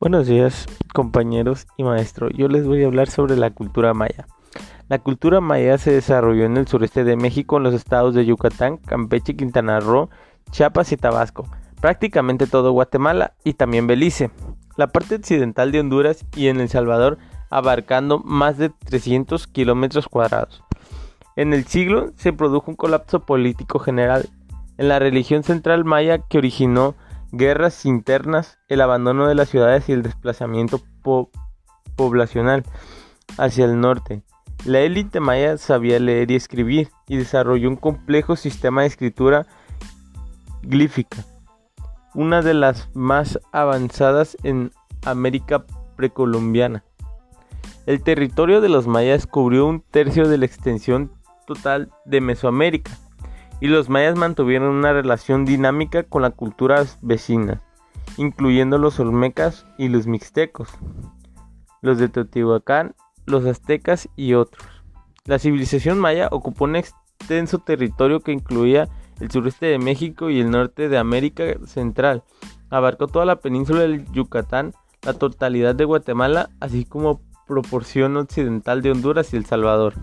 Buenos días compañeros y maestro. Yo les voy a hablar sobre la cultura maya. La cultura maya se desarrolló en el sureste de México en los estados de Yucatán, Campeche, Quintana Roo, Chiapas y Tabasco, prácticamente todo Guatemala y también Belice, la parte occidental de Honduras y en El Salvador abarcando más de 300 kilómetros cuadrados. En el siglo se produjo un colapso político general en la religión central maya que originó guerras internas, el abandono de las ciudades y el desplazamiento poblacional hacia el norte. La élite maya sabía leer y escribir y desarrolló un complejo sistema de escritura glífica, una de las más avanzadas en América precolombiana. El territorio de los mayas cubrió un tercio de la extensión total de Mesoamérica y los mayas mantuvieron una relación dinámica con las culturas vecinas, incluyendo los olmecas y los mixtecos, los de Teotihuacán, los aztecas y otros. La civilización maya ocupó un extenso territorio que incluía el sureste de México y el norte de América Central. Abarcó toda la península del Yucatán, la totalidad de Guatemala, así como proporción occidental de Honduras y El Salvador.